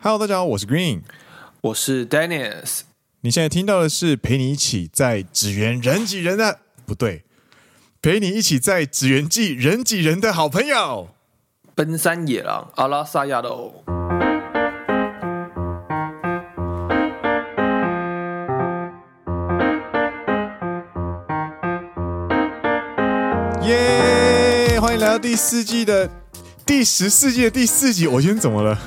Hello，大家好，我是 Green，我是 Dennis。你现在听到的是陪你一起在纸园人挤人的，不对，陪你一起在指缘季人挤人的好朋友，奔山野狼阿拉萨亚喽。耶！欢迎来到第四季的第十四季的第四集。我今天怎么了？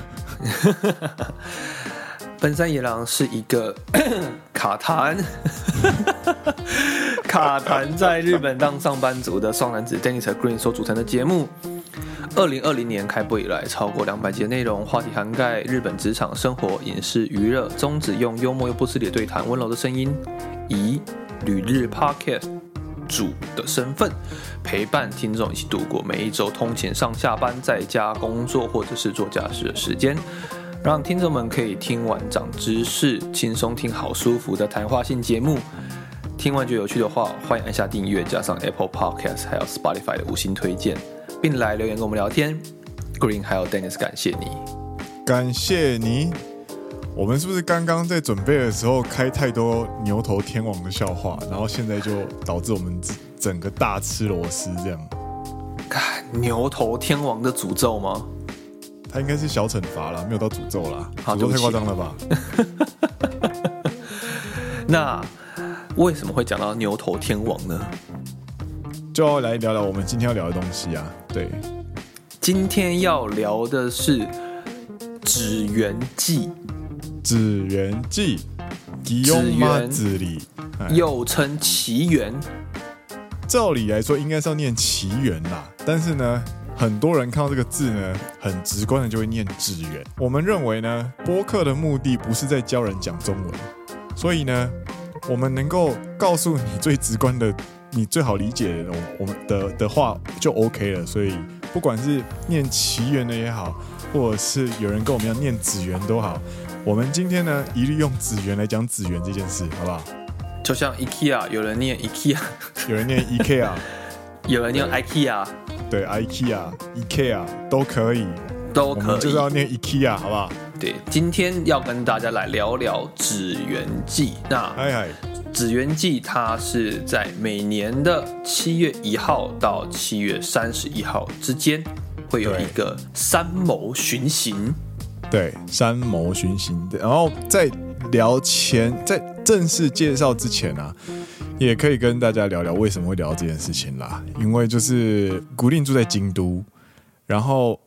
奔山野狼是一个 卡痰，卡痰在日本当上班族的双男子 Dennis 和 Green 所组成的节目。二零二零年开播以来，超过两百集的内容，话题涵盖日本职场、生活、影视、娱乐，宗旨用幽默又不失礼的对谈，温柔的声音，以旅日 Podcast 主的身份陪伴听众一起度过每一周通勤上下班、在家工作或者是做家事的时间。让听众们可以听完长知识，轻松听好舒服的谈话性节目。听完觉得有趣的话，欢迎按下订阅，加上 Apple Podcast 还有 Spotify 的五星推荐，并来留言跟我们聊天。Green 还有 Dennis，感谢你，感谢你。我们是不是刚刚在准备的时候开太多牛头天王的笑话，然后现在就导致我们整个大吃螺丝这样？牛头天王的诅咒吗？他应该是小惩罚了，没有到诅咒啦。诅咒太夸张了吧？那为什么会讲到牛头天王呢？就要来聊聊我们今天要聊的东西啊。对，今天要聊的是指缘季。指缘季，指缘，又称奇缘。照理来说，应该是要念奇缘啦，但是呢。很多人看到这个字呢，很直观的就会念指缘。我们认为呢，播客的目的不是在教人讲中文，所以呢，我们能够告诉你最直观的、你最好理解的我我们的的话就 OK 了。所以不管是念奇缘的也好，或者是有人跟我们要念指缘都好，我们今天呢一律用指缘来讲指缘这件事，好不好？就像 IKEA，有人念 IKEA，有人念 IKEA，有人念 IKEA。对，IKEA、IKEA 都可以，都可以，就是要念 IKEA，好不好？对，今天要跟大家来聊聊指缘记。那，嗨嗨，指缘季它是在每年的七月一号到七月三十一号之间，会有一个三谋巡行。对，三谋巡行。然后在聊前，在正式介绍之前啊。也可以跟大家聊聊为什么会聊这件事情啦，因为就是固定住在京都，然后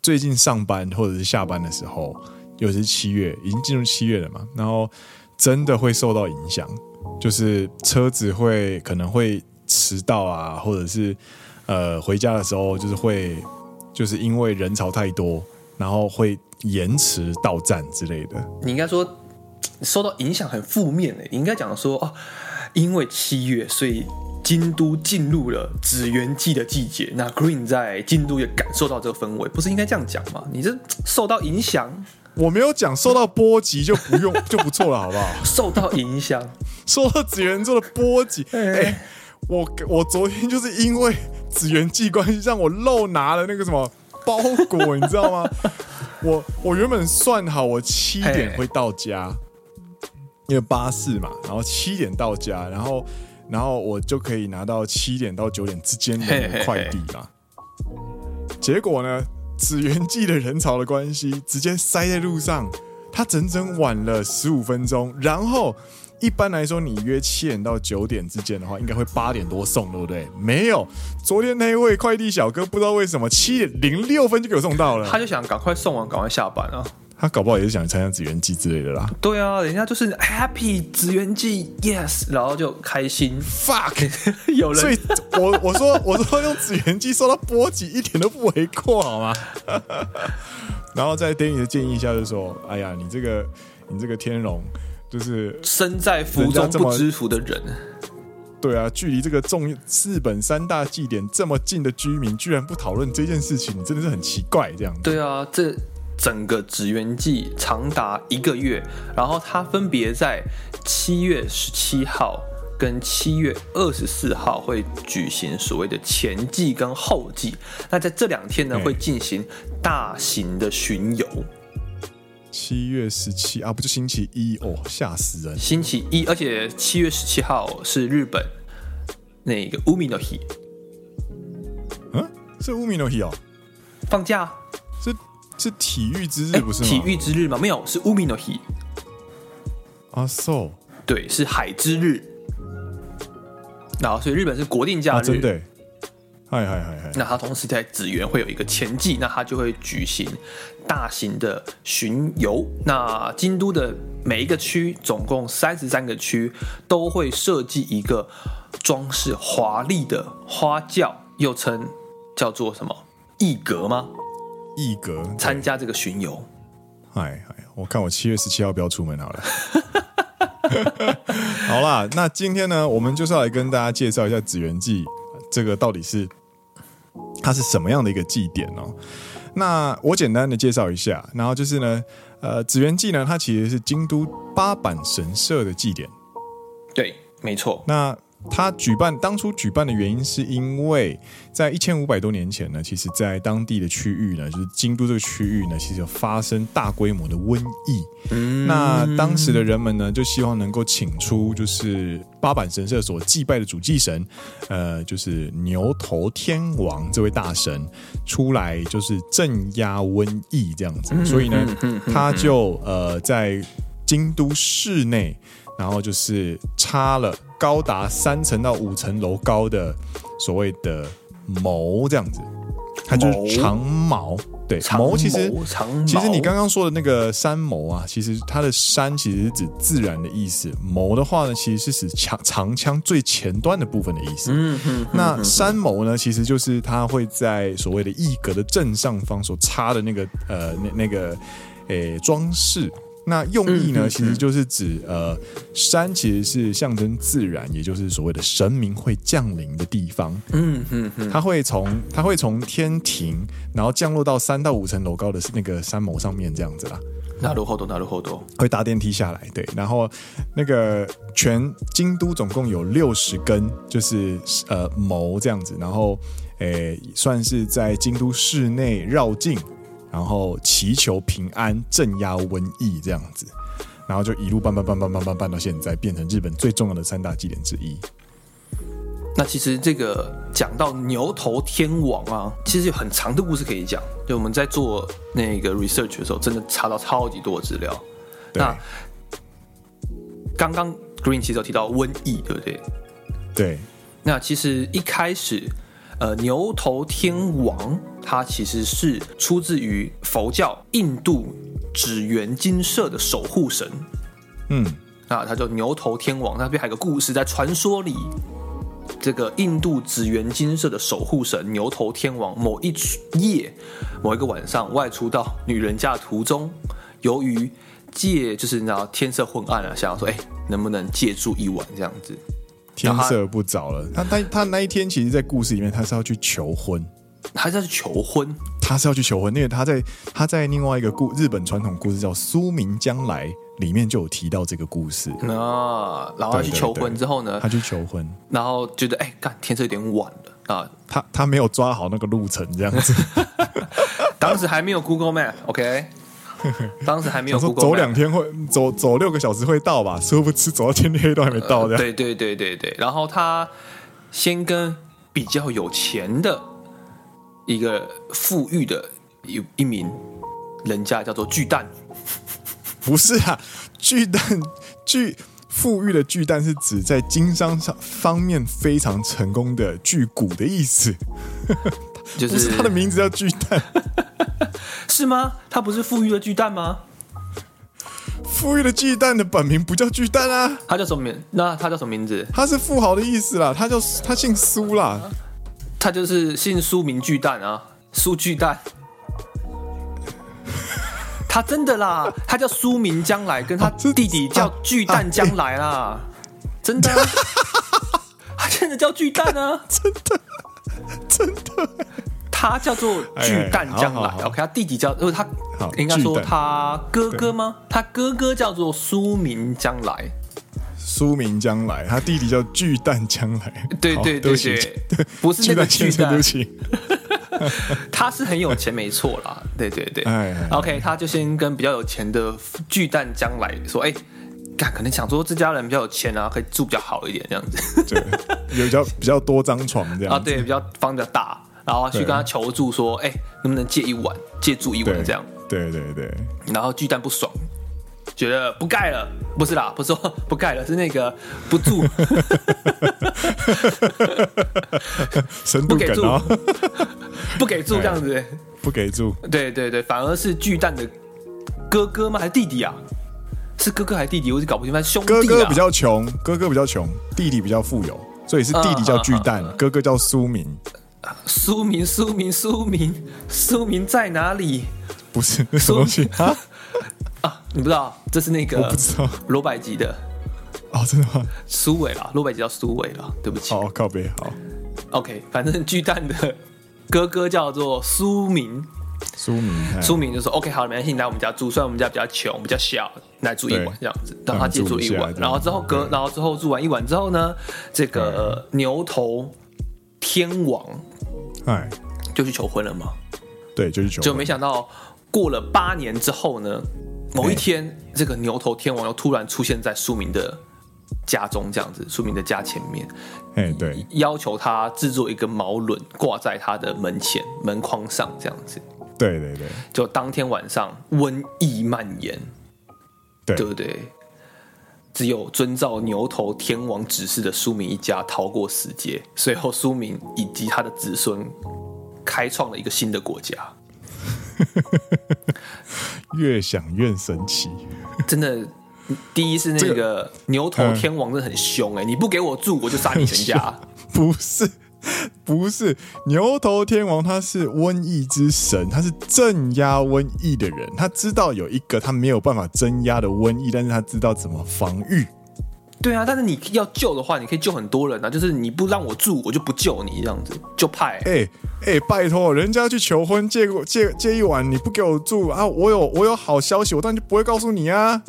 最近上班或者是下班的时候，尤其是七月，已经进入七月了嘛，然后真的会受到影响，就是车子会可能会迟到啊，或者是呃回家的时候就是会就是因为人潮太多，然后会延迟到站之类的。你应该说受到影响很负面的，你应该讲说哦。因为七月，所以京都进入了紫元季的季节。那 Green 在京都也感受到这个氛围，不是应该这样讲吗？你这受到影响，我没有讲受到波及就不用 就不错了，好不好？受到影响，受到指缘座的波及。哎、欸，我我昨天就是因为指缘季关系，让我漏拿了那个什么包裹，你知道吗？我我原本算好我七点会到家。因为巴士嘛，然后七点到家，然后，然后我就可以拿到七点到九点之间的快递嘛。结果呢，指缘季的人潮的关系，直接塞在路上，他整整晚了十五分钟。然后，一般来说，你约七点到九点之间的话，应该会八点多送，对不对？没有，昨天那位快递小哥不知道为什么七点零六分就给我送到了，他就想赶快送完，赶快下班啊。他搞不好也是想参加指缘季之类的啦。对啊，人家就是 Happy 指缘季，Yes，然后就开心。Fuck，有人。所以我我说我说用指缘季受到波及一点都不为过，好吗？然后在 Danny 的建议下就说：“哎呀，你这个你这个天龙就是身在福中不知福的人。对啊，距离这个重日本三大祭典这么近的居民，居然不讨论这件事情，真的是很奇怪。这样子。对啊，这。整个指缘季长达一个月，然后它分别在七月十七号跟七月二十四号会举行所谓的前祭跟后祭。那在这两天呢，会进行大型的巡游。七月十七啊，不就星期一哦，吓死人！星期一，而且七月十七号是日本那个乌米诺希，嗯，是乌米诺希哦，放假是是体育之日不是吗？体育之日吗？没有，是乌米诺希啊，so 对，是海之日，然后所以日本是国定假日，啊、真的。嗨嗨嗨嗨！那它同时在紫园会有一个前祭，那它就会举行大型的巡游。那京都的每一个区，总共三十三个区，都会设计一个装饰华丽的花轿，又称叫做什么艺阁吗？艺阁参加这个巡游。嗨嗨，我看我七月十七号不要出门好了。好啦，那今天呢，我们就是要来跟大家介绍一下紫园祭。这个到底是它是什么样的一个祭典哦？那我简单的介绍一下，然后就是呢，呃，紫元祭呢，它其实是京都八坂神社的祭典。对，没错。那他举办当初举办的原因，是因为在一千五百多年前呢，其实，在当地的区域呢，就是京都这个区域呢，其实有发生大规模的瘟疫。嗯，那当时的人们呢，就希望能够请出就是八坂神社所祭拜的主祭神，呃，就是牛头天王这位大神出来，就是镇压瘟疫这样子。所以呢，他就呃在京都市内。然后就是插了高达三层到五层楼高的所谓的谋这样子，它就是长矛。对，谋其实其实你刚刚说的那个山谋啊，其实它的山其实是指自然的意思，谋的话呢，其实是指长长枪最前端的部分的意思。嗯嗯。那山谋呢，其实就是它会在所谓的一格的正上方所插的那个呃那那个诶装饰。那用意呢，其实就是指呃，山其实是象征自然，也就是所谓的神明会降临的地方。嗯嗯嗯，它会从它会从天庭，然后降落到三到五层楼高的那个山谋上面这样子啦。那如何多？那如何多？会搭电梯下来，对。然后那个全京都总共有六十根，就是呃谋这样子，然后诶算是在京都市内绕境。然后祈求平安、镇压瘟疫这样子，然后就一路办办办办办办办到现在，变成日本最重要的三大祭典之一。那其实这个讲到牛头天王啊，其实有很长的故事可以讲。就我们在做那个 research 的时候，真的查到超级多的资料。那刚刚 Green 其实有提到瘟疫，对不对？对。那其实一开始。呃，牛头天王，他其实是出自于佛教印度紫园金色的守护神。嗯，啊，他叫牛头天王。那边还有个故事，在传说里，这个印度紫园金色的守护神牛头天王，某一夜，某一个晚上外出到女人家的途中，由于借就是你知道天色昏暗了，想要说，哎，能不能借住一晚这样子？天色不早了，他他他那一天，其实，在故事里面，他是要去求婚，他是要去求婚，他是要去求婚，因为他在他在另外一个故日本传统故事叫《苏明将来》里面就有提到这个故事啊。然后他去求婚之后呢，他去求婚，然后觉得哎，干天色有点晚了啊，他他没有抓好那个路程，这样子，当时还没有 Google Map，OK。当时还没有说走两天会走走六个小时会到吧？殊不知走到天黑都还没到的。对对对对对。然后他先跟比较有钱的一个富裕的一一名人家叫做巨蛋，不是啊，巨蛋巨富裕的巨蛋是指在经商上方面非常成功的巨股的意思，就是，不是他的名字叫巨蛋。是吗？他不是富裕的巨蛋吗？富裕的巨蛋的本名不叫巨蛋啊，他叫什么名？那他叫什么名字？他是富豪的意思啦，他叫他姓苏啦，他就是姓苏名巨蛋啊，苏巨蛋。他真的啦，他叫苏明将来，跟他弟弟叫巨蛋将来啦，真的，他真的叫巨蛋啊，真的，真的。他叫做巨蛋将来，OK，他弟弟叫，呃，他应该说他哥哥吗？他哥哥叫做苏明将来，苏明将来，他弟弟叫巨蛋将来，对对对 对，不是那个巨蛋，他是很有钱没错啦，对对对。哎，OK，他就先跟比较有钱的巨蛋将来说，哎，干，可能想说这家人比较有钱啊，可以住比较好一点这样子。对，有比较比较多张床这样啊，对，比较房比较大，然后去跟他求助说，哎，能不能借一晚，借住一晚这样。对对对。然后巨蛋不爽。觉得不盖了，不是啦，不是说不盖了，是那个不住，不给住，不给住这样子，不给住，对对对，反而是巨蛋的哥哥吗？还是弟弟啊？是哥哥还是弟弟？我是搞不清楚，兄弟啊。哥哥比较穷，哥哥比较穷，弟弟比较富有，所以是弟弟叫巨蛋，啊、哥哥叫苏明。苏明，苏明，苏明，苏明在哪里？不是那什么东西啊？啊，你不知道这是那个？我不知道罗百吉的哦，真的吗？苏伟啦，罗百吉叫苏伟啦，对不起。好，告别好。OK，反正巨蛋的哥哥叫做苏明，苏明，苏明就说 OK，好，没关系，你来我们家住，虽然我们家比较穷，比较小，来住一晚这样子，让他借住一晚，然后之后隔，然后之后住完一晚之后呢，这个牛头天王哎就去求婚了嘛？对，就去求婚，就没想到过了八年之后呢。某一天，这个牛头天王又突然出现在苏明的家中，这样子，苏明的家前面，哎，对，要求他制作一个毛轮挂在他的门前门框上，这样子，对对对，就当天晚上瘟疫蔓延，对，对不对？只有遵照牛头天王指示的苏明一家逃过死劫，随后苏明以及他的子孙开创了一个新的国家。越想越神奇，真的。第一是那个牛头天王，真的很凶哎、欸！你不给我住，我就杀你全家。不是，不是牛头天王，他是瘟疫之神，他是镇压瘟疫的人。他知道有一个他没有办法镇压的瘟疫，但是他知道怎么防御。对啊，但是你要救的话，你可以救很多人啊。就是你不让我住，我就不救你这样子，就派。哎、欸、哎、欸，拜托，人家去求婚借过借借一晚，你不给我住啊？我有我有好消息，我当然就不会告诉你啊。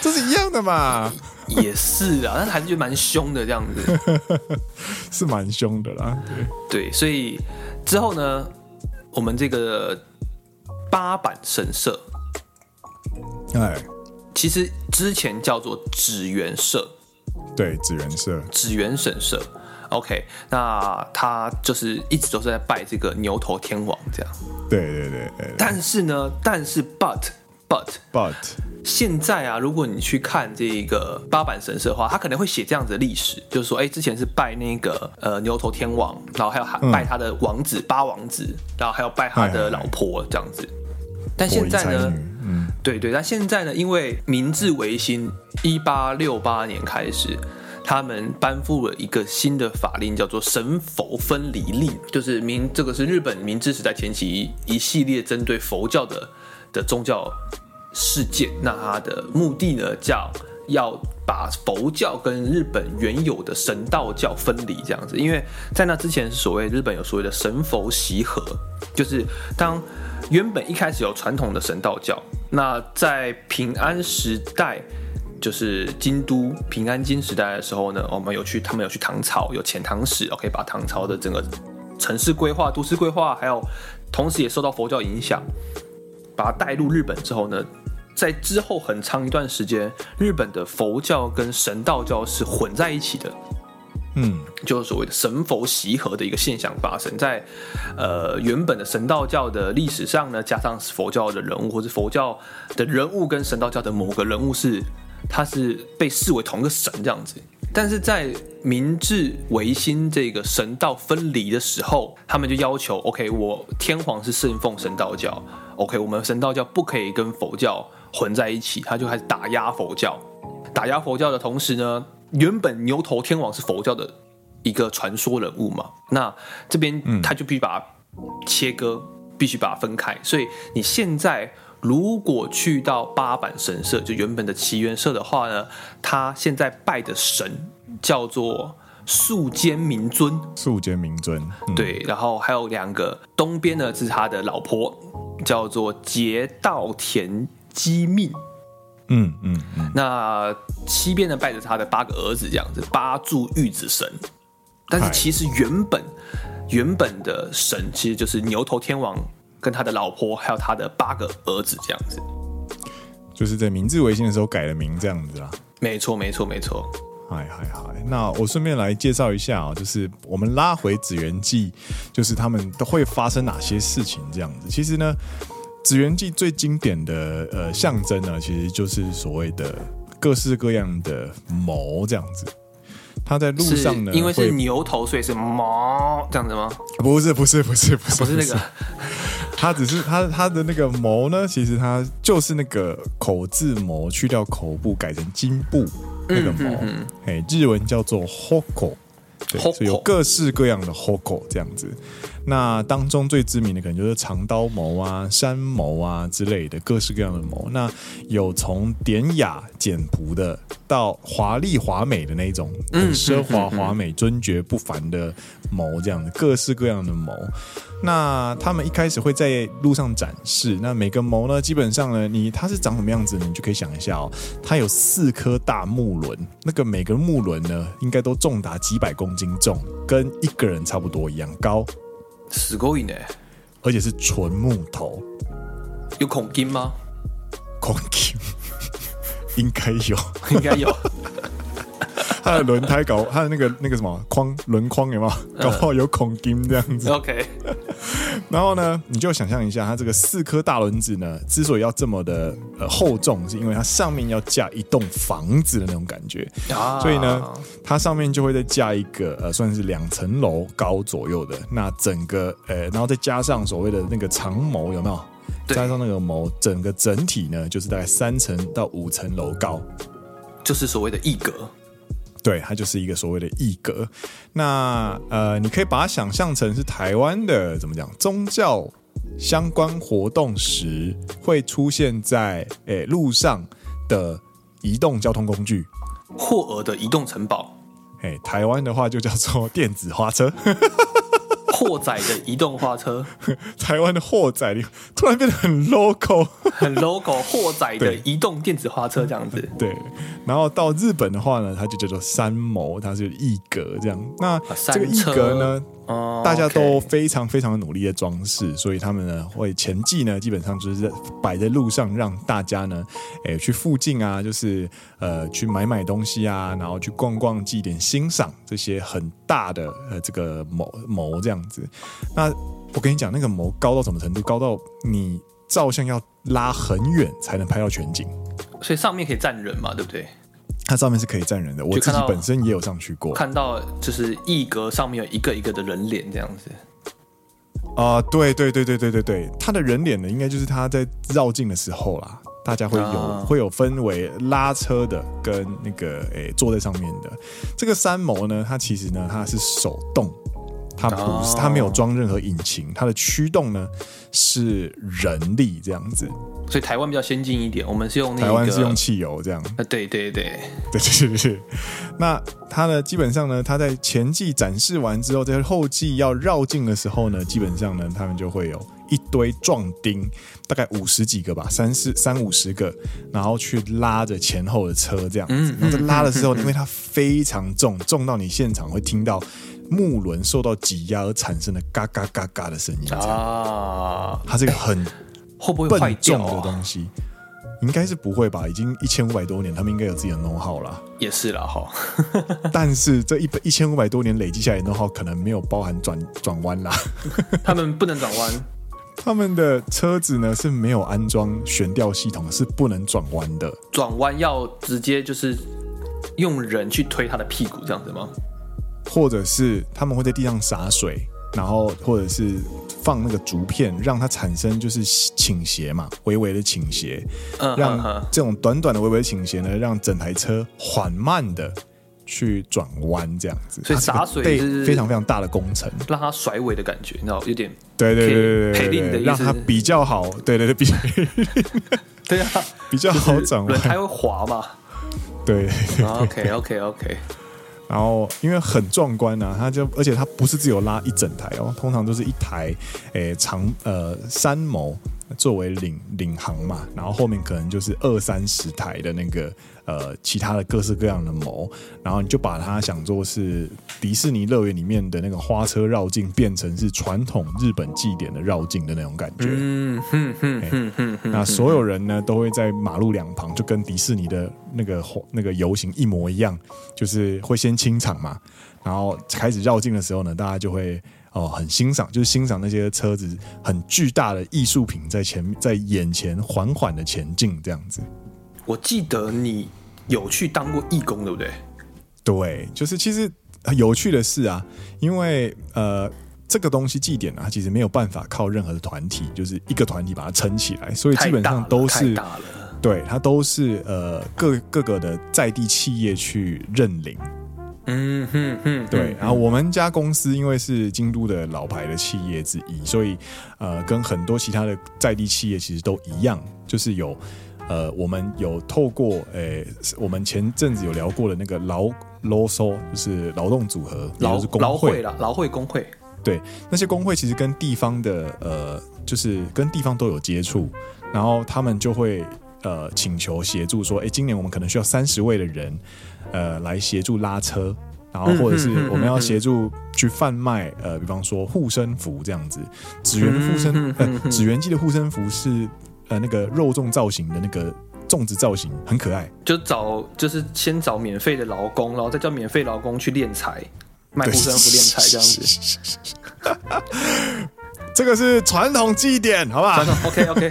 这是一样的嘛？也是啊，但是还是觉得蛮凶的这样子，是蛮凶的啦。对对，所以之后呢，我们这个八坂神社，哎。其实之前叫做祇园社，对，祇园社，祇园神社。OK，那他就是一直都是在拜这个牛头天王这样。对对对对，但是呢，但是 but but but，现在啊，如果你去看这个八坂神社的话，他可能会写这样子的历史，就是说，哎，之前是拜那个呃牛头天王，然后还有拜他的王子、嗯、八王子，然后还有拜他的老婆这样子。但现在呢？嗯，对对，但现在呢？因为明治维新一八六八年开始，他们颁布了一个新的法令，叫做神佛分离令，就是明这个是日本明治时代前期一系列针对佛教的的宗教事件。那它的目的呢，叫要把佛教跟日本原有的神道教分离，这样子。因为在那之前，所谓日本有所谓的神佛习合，就是当。原本一开始有传统的神道教，那在平安时代，就是京都平安京时代的时候呢，我们有去，他们有去唐朝，有遣唐使，OK，把唐朝的整个城市规划、都市规划，还有同时也受到佛教影响，把它带入日本之后呢，在之后很长一段时间，日本的佛教跟神道教是混在一起的。嗯，就是所谓的神佛习合的一个现象发生在，呃，原本的神道教的历史上呢，加上佛教的人物，或者佛教的人物跟神道教的某个人物是，他是被视为同一个神这样子。但是在明治维新这个神道分离的时候，他们就要求，OK，我天皇是信奉神道教，OK，我们神道教不可以跟佛教混在一起，他就开始打压佛教，打压佛教的同时呢。原本牛头天王是佛教的一个传说人物嘛，那这边他就必须把它切割，必须把它分开。所以你现在如果去到八坂神社，就原本的祈愿社的话呢，他现在拜的神叫做素间明尊。素间明尊，嗯、对，然后还有两个，东边呢是他的老婆，叫做节道田姬命。嗯嗯，嗯，那西边呢，拜着他的八个儿子，这样子八柱玉子神。但是其实原本原本的神其实就是牛头天王跟他的老婆，还有他的八个儿子这样子。就是在明治维新的时候改了名这样子啦。没错，没错，没错。嗨嗨嗨，那我顺便来介绍一下啊，就是我们拉回紫园记，就是他们都会发生哪些事情这样子。其实呢，紫园记最经典的呃象征呢，其实就是所谓的各式各样的谋这样子。他在路上呢，因为是牛头，所以是毛这样子吗？不是，不是，不是，不是，不是那个。他只是他他的那个谋呢，其实他就是那个口字谋去掉口部，改成金部。那个谋，哎，日文叫做 hoko，对，所以有各式各样的 hoko 这样子。那当中最知名的可能就是长刀谋啊、山谋啊之类的各式各样的谋。那有从典雅简朴的到华丽华美的那种，很奢华华美、尊爵不凡的谋，这样的各式各样的谋。那他们一开始会在路上展示。那每个谋呢，基本上呢，你它是长什么样子呢？你就可以想一下哦。它有四颗大木轮，那个每个木轮呢，应该都重达几百公斤重，跟一个人差不多一样高。死过瘾呢，而且是纯木头。有孔金吗？孔金应该有，应该有。它的轮胎搞，它的那个那个什么框轮框有没有？搞不好有孔金这样子。OK。然后呢，你就想象一下，它这个四颗大轮子呢，之所以要这么的呃厚重，是因为它上面要架一栋房子的那种感觉。啊。所以呢，它上面就会再架一个呃，算是两层楼高左右的。那整个呃，然后再加上所谓的那个长谋，有没有？加上那个谋，整个整体呢，就是大概三层到五层楼高，就是所谓的一格。对，它就是一个所谓的义格。那呃，你可以把它想象成是台湾的怎么讲宗教相关活动时会出现在诶路上的移动交通工具，霍尔的移动城堡。诶，台湾的话就叫做电子花车。货仔的移动花车，台湾的货载力突然变得很 local，很 local。货仔的移动电子花车这样子，对。然后到日本的话呢，它就叫做三谋，它是一格这样。那这个一格呢？大家都非常非常努力的装饰，所以他们呢会前祭呢，基本上就是摆在路上，让大家呢，诶去附近啊，就是呃去买买东西啊，然后去逛逛，祭典欣赏这些很大的呃这个谋谋这样子。那我跟你讲，那个谋高到什么程度？高到你照相要拉很远才能拍到全景，所以上面可以站人嘛，对不对？它上面是可以站人的，我自己本身也有上去过，看到就是一格上面有一个一个的人脸这样子。啊、呃，对对对对对对对，他的人脸呢，应该就是他在绕境的时候啦，大家会有、啊、会有分为拉车的跟那个诶、欸、坐在上面的。这个三谋呢，它其实呢它是手动，它不是它没有装任何引擎，它的驱动呢是人力这样子。所以台湾比较先进一点，我们是用那个台湾是用汽油这样。啊，对对对对对对对。那它呢，基本上呢，它在前季展示完之后，在后季要绕境的时候呢，基本上呢，他们就会有一堆壮丁，大概五十几个吧，三四三五十个，然后去拉着前后的车这样子。然后在拉的时候，因为它非常重，重到你现场会听到木轮受到挤压而产生的嘎嘎嘎嘎的声音啊。它是一个很。会不会坏重的东西？应该是不会吧，已经一千五百多年，他们应该有自己的 know how 了。也是了哈，但是这一一千五百多年累积下来的 know how 可能没有包含转转弯啦。他们不能转弯，他们的车子呢是没有安装悬吊系统，是不能转弯的。转弯要直接就是用人去推他的屁股这样子吗？或者是他们会在地上洒水？然后或者是放那个竹片，让它产生就是倾斜嘛，微微的倾斜，嗯，让这种短短的微微倾斜呢，让整台车缓慢的去转弯，这样子。所以洒水是非常非常大的工程，让它甩尾的感觉，你知道有点对对对对对对，对，让它比较好，对对对，比对啊，比较好转弯，轮胎会滑嘛？对，对，对，对，OK OK OK。然后因为很壮观啊，它就而且它不是只有拉一整台哦，通常都是一台诶长呃三谋，作为领领航嘛，然后后面可能就是二三十台的那个呃其他的各式各样的模，然后你就把它想做是迪士尼乐园里面的那个花车绕境，变成是传统日本祭典的绕境的那种感觉。嗯哼哼哼哼。那所有人呢都会在马路两旁，就跟迪士尼的那个那个游行一模一样，就是会先清场嘛，然后开始绕境的时候呢，大家就会。哦，很欣赏，就是欣赏那些车子很巨大的艺术品在前在眼前缓缓的前进这样子。我记得你有去当过义工，对不对？对，就是其实有趣的是啊，因为呃这个东西祭典啊，其实没有办法靠任何的团体，就是一个团体把它撑起来，所以基本上都是对，它都是呃各各个的在地企业去认领。嗯哼哼，对，然后我们家公司因为是京都的老牌的企业之一，所以呃，跟很多其他的在地企业其实都一样，就是有呃，我们有透过诶、呃，我们前阵子有聊过的那个劳劳苏，就是劳动组合，劳是工会。了，劳会工会，对，那些工会其实跟地方的呃，就是跟地方都有接触，然后他们就会呃请求协助说，哎，今年我们可能需要三十位的人。呃，来协助拉车，然后或者是我们要协助去贩卖，呃，比方说护身符这样子，纸原的护身，呃，纸原祭的护身符是呃那个肉粽造型的那个粽子造型，很可爱。就找就是先找免费的劳工，然后再叫免费劳工去练财，卖护身符 练财这样子。这个是传统祭典，好不好？OK OK。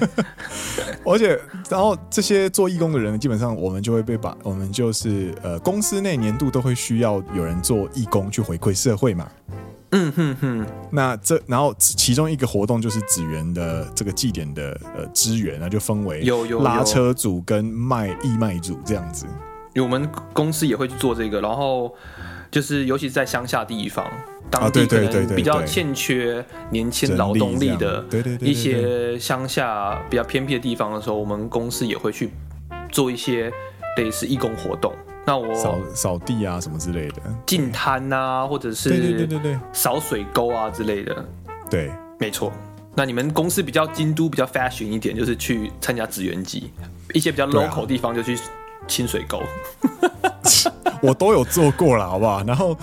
而且，然后这些做义工的人，基本上我们就会被把，我们就是呃，公司内年度都会需要有人做义工去回馈社会嘛。嗯哼哼。那这然后其中一个活动就是紫园的这个祭典的呃支援，那就分为有有拉车组跟卖义卖组这样子。我们公司也会去做这个，然后。就是，尤其是在乡下地方，当地可能比较欠缺年轻劳动力的，一些乡下比较偏僻的地方的时候，我们公司也会去做一些类似义工活动。那我扫扫地啊，什么之类的，净滩啊，或者是对对对对扫水沟啊之类的。对，没错。那你们公司比较京都比较 fashion 一点，就是去参加紫园机，一些比较 local 地方就去清水沟。我都有做过了，好不好？然后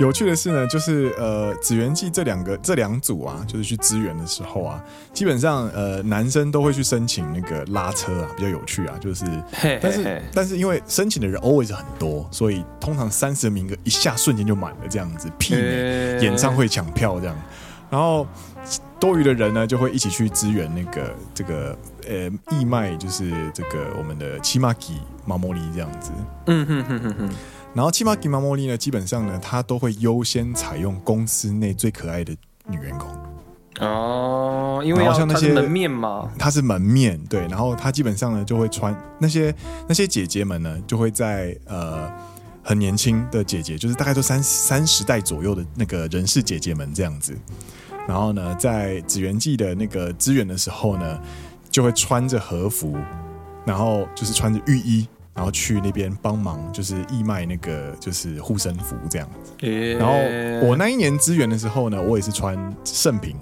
有趣的是呢，就是呃，紫园记这两个这两组啊，就是去支援的时候啊，基本上呃，男生都会去申请那个拉车啊，比较有趣啊，就是，但是但是因为申请的人 always 很多，所以通常三十名额一下瞬间就满了，这样子，媲美演唱会抢票这样，然后多余的人呢，就会一起去支援那个这个。呃，义卖就是这个我们的七马吉马莫利这样子，嗯哼哼哼哼。然后七马吉马莫莉呢，基本上呢，他都会优先采用公司内最可爱的女员工。哦，因为好像那些门面嘛，他是门面对。然后他基本上呢，就会穿那些那些姐姐们呢，就会在呃很年轻的姐姐，就是大概都三三十代左右的那个人事姐姐们这样子。然后呢，在紫园记的那个资源的时候呢。就会穿着和服，然后就是穿着浴衣，然后去那边帮忙，就是义卖那个就是护身符这样然后我那一年支援的时候呢，我也是穿圣品，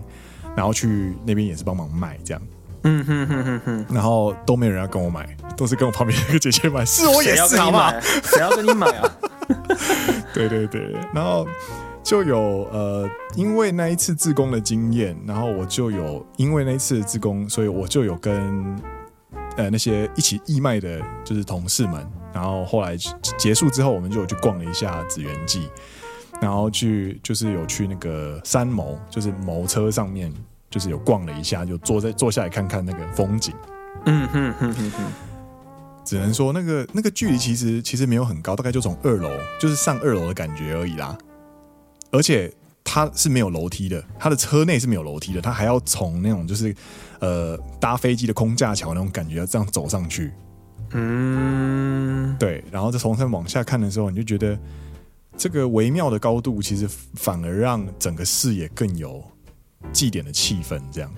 然后去那边也是帮忙卖这样。嗯哼哼哼哼。然后都没有人要跟我买，都是跟我旁边那个姐姐买。是我也是，好吗？谁要跟你买啊？对对对，然后。就有呃，因为那一次自工的经验，然后我就有因为那一次的志工，所以我就有跟呃那些一起义卖的，就是同事们，然后后来结束之后，我们就有去逛了一下紫园记，然后去就是有去那个三谋，就是谋车上面，就是有逛了一下，就坐在坐下来看看那个风景。嗯哼哼哼哼，只能说那个那个距离其实其实没有很高，大概就从二楼就是上二楼的感觉而已啦。而且它是没有楼梯的，它的车内是没有楼梯的，它还要从那种就是呃搭飞机的空架桥那种感觉要这样走上去。嗯，对，然后再从上往下看的时候，你就觉得这个微妙的高度，其实反而让整个视野更有祭典的气氛。这样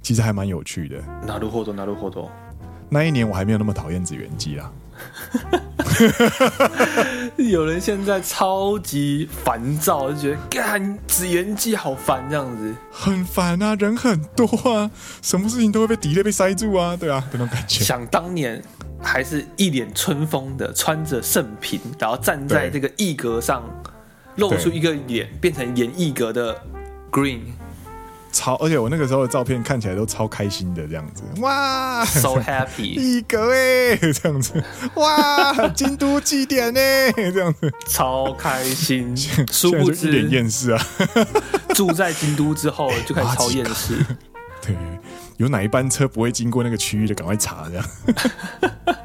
其实还蛮有趣的。なるほど、なるほど。那一年我还没有那么讨厌紫园祭啦。 有人现在超级烦躁，就觉得干紫园祭好烦这样子，很烦啊，人很多啊，什么事情都会被敌人被塞住啊，对啊，那种感觉。想当年还是一脸春风的，穿着盛品，然后站在这个艺阁上，露出一个脸，变成演艺阁的 Green。超，而且我那个时候的照片看起来都超开心的这样子，哇，so happy，一个哎，这样子，哇，京都祭典呢，这样子，超开心。殊不知一脸厌世啊，住在京都之后就开始超厌世。对，有哪一班车不会经过那个区域的，赶快查这样。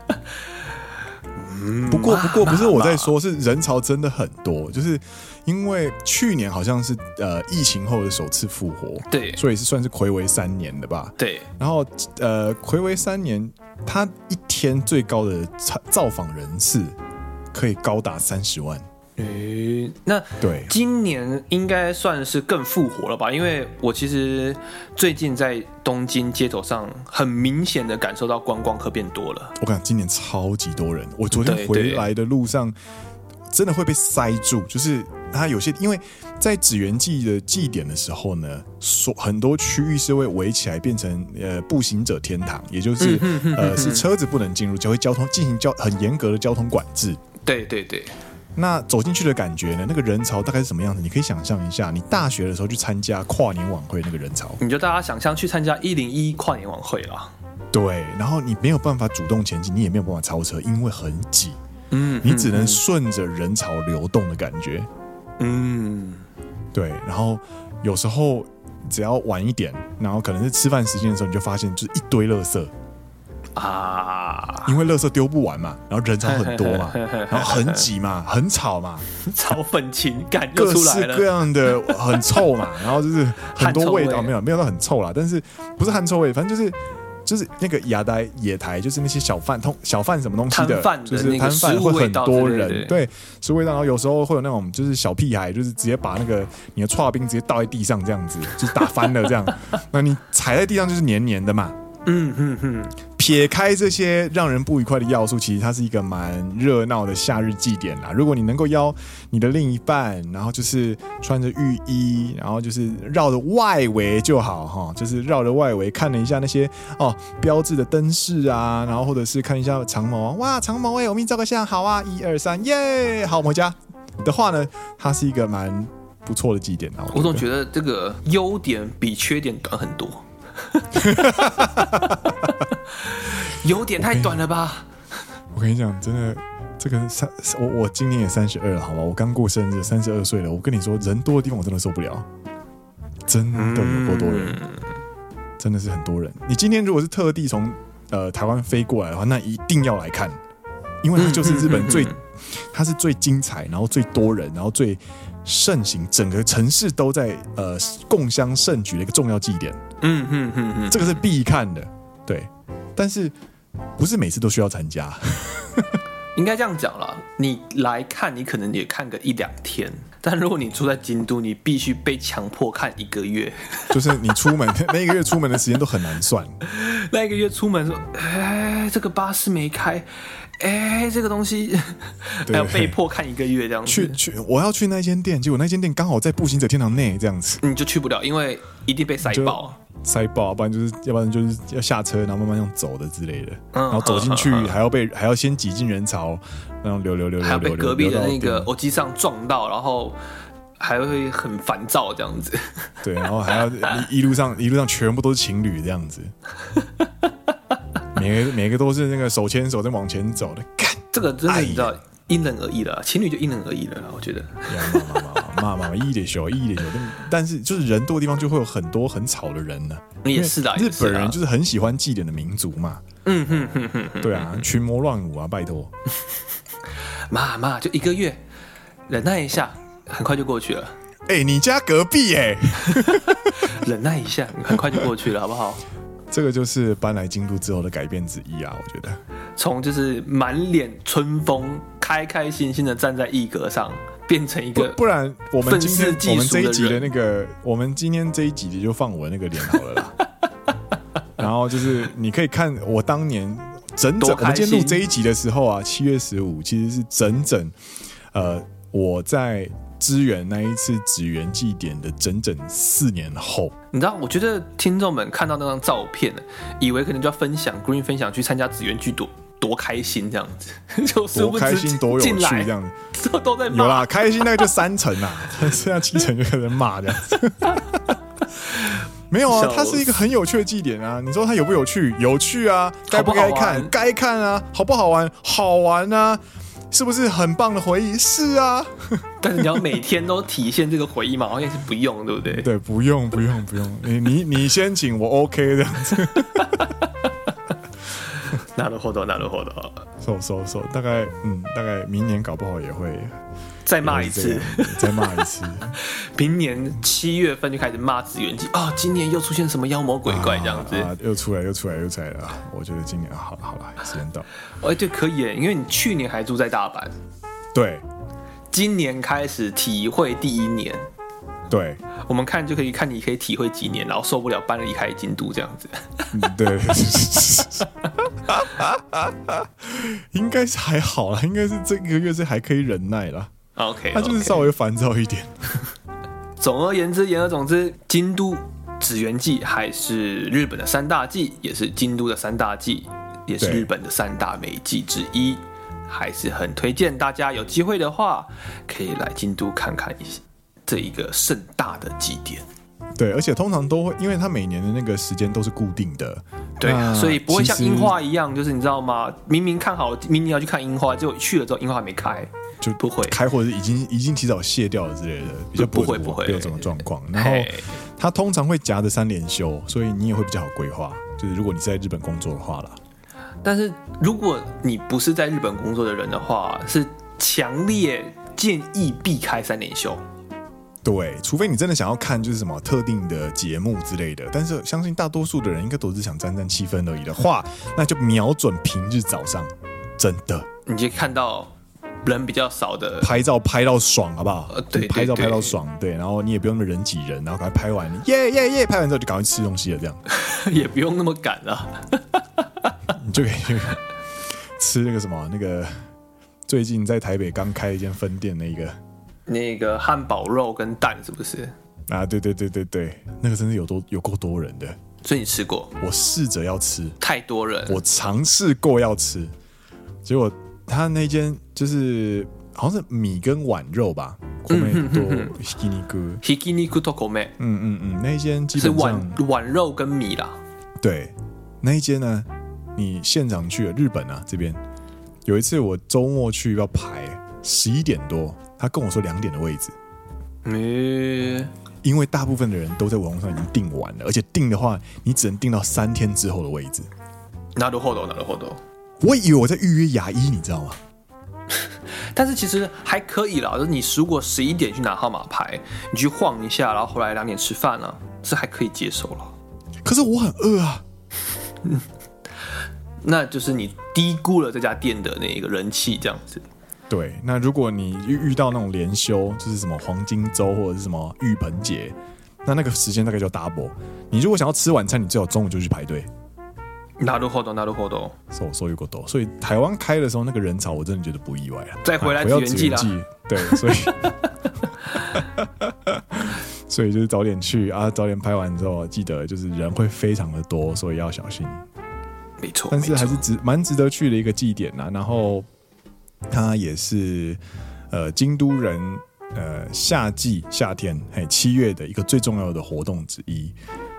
不过，不过不是我在说，是人潮真的很多，就是因为去年好像是呃疫情后的首次复活，对，所以是算是暌违三年的吧，对。然后呃暌违三年，他一天最高的造访人次可以高达三十万。诶、欸，那对，今年应该算是更复活了吧？因为我其实最近在东京街头上，很明显的感受到观光客变多了。我感今年超级多人，我昨天回来的路上，真的会被塞住。就是他有些，因为在紫园祭的祭典的时候呢，所很多区域是会围起来变成呃步行者天堂，也就是呃是车子不能进入，就会交通进行交很严格的交通管制。对对对。那走进去的感觉呢？那个人潮大概是什么样子？你可以想象一下，你大学的时候去参加跨年晚会那个人潮，你就大家想象去参加一零一跨年晚会啦。对，然后你没有办法主动前进，你也没有办法超车，因为很挤。嗯，你只能顺着人潮流动的感觉。嗯，对。然后有时候只要晚一点，然后可能是吃饭时间的时候，你就发现就是一堆垃圾。啊，因为垃圾丢不完嘛，然后人潮很多嘛，然后很挤嘛，很吵嘛，炒粉情感各式各样的很臭嘛，然后就是 很多味道，没有没有到很臭啦，但是不是汗臭味，反正就是就是那个雅呆野台，就是那些小贩通小贩什么东西的，就是摊贩会很多人，对，是味道，然后有时候会有那种就是小屁孩，就是直接把那个你的剉冰直接倒在地上这样子，就是打翻了这样，那你踩在地上就是黏黏的嘛，嗯嗯嗯。撇开这些让人不愉快的要素，其实它是一个蛮热闹的夏日祭典啦。如果你能够邀你的另一半，然后就是穿着浴衣，然后就是绕着外围就好哈，就是绕着外围看了一下那些哦标志的灯饰啊，然后或者是看一下长毛啊，哇，长毛哎、我们照个相，好啊，一二三，耶，好，我们回家的话呢，它是一个蛮不错的祭典啊。我总觉得这个优点比缺点短很多。有点太短了吧？我跟你讲，真的，这个三我我今年也三十二了，好吧？我刚过生日，三十二岁了。我跟你说，人多的地方我真的受不了，真的有够多人，嗯，真的是很多人。你今天如果是特地从呃台湾飞过来的话，那一定要来看，因为它就是日本最，它是最精彩，然后最多人，然后最盛行，整个城市都在呃共襄盛举的一个重要祭典。嗯嗯嗯嗯，这个是必看的，对，但是。不是每次都需要参加，应该这样讲了。你来看，你可能也看个一两天，但如果你住在京都，你必须被强迫看一个月。就是你出门 那一个月出门的时间都很难算。那一个月出门说，哎，这个巴士没开，哎，这个东西还要被迫看一个月这样子。去去，我要去那间店，结果那间店刚好在步行者天堂内，这样子你就去不了，因为一定被塞爆。塞爆，不然就是，要不然就是要下车，然后慢慢用走的之类的，然后走进去还要被还要先挤进人潮，然后流流流流，还要被隔壁的那个耳机上撞到，然后还会很烦躁这样子。对，然后还要一路上一路上全部都是情侣这样子，每个 每个都是那个手牵手在往前走的，干这个真的你知道。因人而异的，情侣就因人而异了，我觉得。嘛嘛嘛，一点小，一点小，但是就是人多的地方就会有很多很吵的人呢。也是的，日本人就是很喜欢祭典的民族嘛。嗯哼哼哼，对啊，群魔乱舞啊，拜托。嘛嘛，就一个月，忍耐一下，很快就过去了。哎，你家隔壁哎，忍耐一下，很快就过去了，好不好？这个就是搬来京都之后的改变之一啊，我觉得。从就是满脸春风、开开心心的站在一格上，变成一个不，不然我们今天我们这一集的那个，我们今天这一集就放我那个脸好了啦。然后就是你可以看我当年整整我们今天录这一集的时候啊，七月十五其实是整整呃我在支援那一次指原祭典的整整四年后。你知道，我觉得听众们看到那张照片，以为可能就要分享 Green 分享去参加紫园剧多多开心这样子，就多开心多有趣这样子，都都在有啦，开心那个就三成啊，剩下七成就可能骂这样子。没有啊，它是一个很有趣的祭典啊！你说它有不有趣？有趣啊！该不该看？该看啊！好不好玩？好玩啊！是不是很棒的回忆？是啊。但是你要每天都体现这个回忆嘛？好像是不用，对不对？对，不用，不用，不用。你你你先请我 OK 这样子。なるほど，なるほど。收收收，大概嗯，大概明年搞不好也会。 再骂一次，再骂一次。明年七月份就开始骂指原祭啊！今年又出现什么妖魔鬼怪这样子？啊啊、又出来，又出来，又出来了。我觉得今年好了，好了，时间到。哎，对，可以耶，因为你去年还住在大阪。对。今年开始体会第一年。对。我们看就可以看，你可以体会几年，然后受不了搬离开京都这样子。对。应该是还好啦，应该是这个月是还可以忍耐啦。OK，他就是稍微烦躁一点。总而言之，言而总之，京都指原祭还是日本的三大祭，也是京都的三大祭，也是日本的三大美祭之一，还是很推荐大家有机会的话，可以来京都看看一这一个盛大的祭典。对，而且通常都会，因为它每年的那个时间都是固定的，对，所以不会像樱花一样，就是你知道吗？明明看好明年要去看樱花，结果去了之后樱花还没开。就不会开，或者是已经已经提早卸掉了之类的，比较不会不会有这种状况。然后它通常会夹着三连休，所以你也会比较好规划。就是如果你是在日本工作的话啦，但是如果你不是在日本工作的人的话，是强烈建议避开三连休。对，除非你真的想要看就是什么特定的节目之类的。但是相信大多数的人应该都是想沾沾气氛而已的话，那就瞄准平日早上，真的你就看到。人比较少的拍照拍到爽，好不好？呃，对，拍照拍到爽，对，然后你也不用那么人挤人，然后赶快拍完，耶耶耶，拍完之后就赶快吃东西了，这样 也不用那么赶啊，你就可以去吃那个什么那个最近在台北刚开一间分店那个那个汉堡肉跟蛋是不是？啊，对对对对对，那个真是有多有够多人的，所以你吃过？我试着要吃，太多人，我尝试过要吃，结果。他那间就是好像是米跟碗肉吧，米多ひき肉，ひき肉と米。嗯嗯嗯，那一间基本上是碗碗肉跟米啦。对，那一间呢，你现场去了日本啊这边，有一次我周末去要排十一点多，他跟我说两点的位置。嗯，因为大部分的人都在网络上已经订完了，而且订的话，你只能订到三天之后的位置。なるほど、なるほど。 我以为我在预约牙医，你知道吗？但是其实还可以啦，就是你如果十一点去拿号码牌，你去晃一下，然后后来两点吃饭了，是还可以接受了。可是我很饿啊，那就是你低估了这家店的那个人气，这样子。对，那如果你遇遇到那种连休，就是什么黄金周或者是什么浴盆节，那那个时间大概就 double。你如果想要吃晚餐，你最好中午就去排队。なるほど、なるほど。所所以过多，所以台湾开的时候那个人潮，我真的觉得不意外了。再回来指原祭啦，对，所以所以就是早点去啊，早点拍完之后，记得就是人会非常的多，所以要小心。没错，但是还是值蛮值得去的一个祭典呐。然后它也是呃京都人呃夏季夏天嘿七月的一个最重要的活动之一，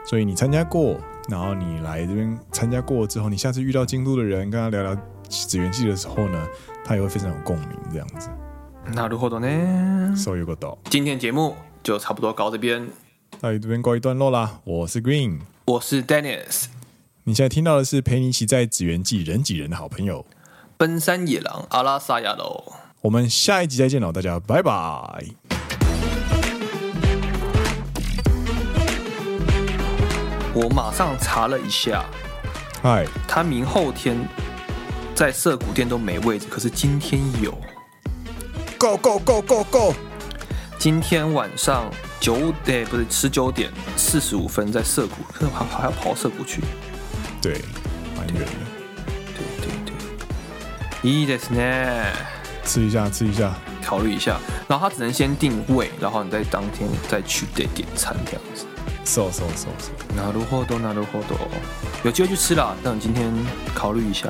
所以你参加过。然后你来这边参加过之后，你下次遇到京都的人，跟他聊聊指原祭的时候呢，他也会非常有共鸣，这样子。なるほどね。そういうこと。今天节目就差不多搞这边，到这边告一段落啦。我是 Green，我是 Dennis。你现在听到的是陪你一起在指原祭人挤人的好朋友，奔山野郎阿拉萨亚喽。我们下一集再见喽，大家拜拜。 我马上查了一下，嗨，他明后天在涩谷店都没位置，可是今天有。Go go go go go！今天晚上九点不是十九点四十五分在涩谷，可是还还要跑涩谷去。对，蛮远的。对对 いいですね。吃一下，吃一下，考虑一下。然后他只能先定位，然后你在当天再去点点餐这样子。 瘦瘦瘦瘦。なるほど、なるほど。有机会去吃啦，但我今天考虑一下。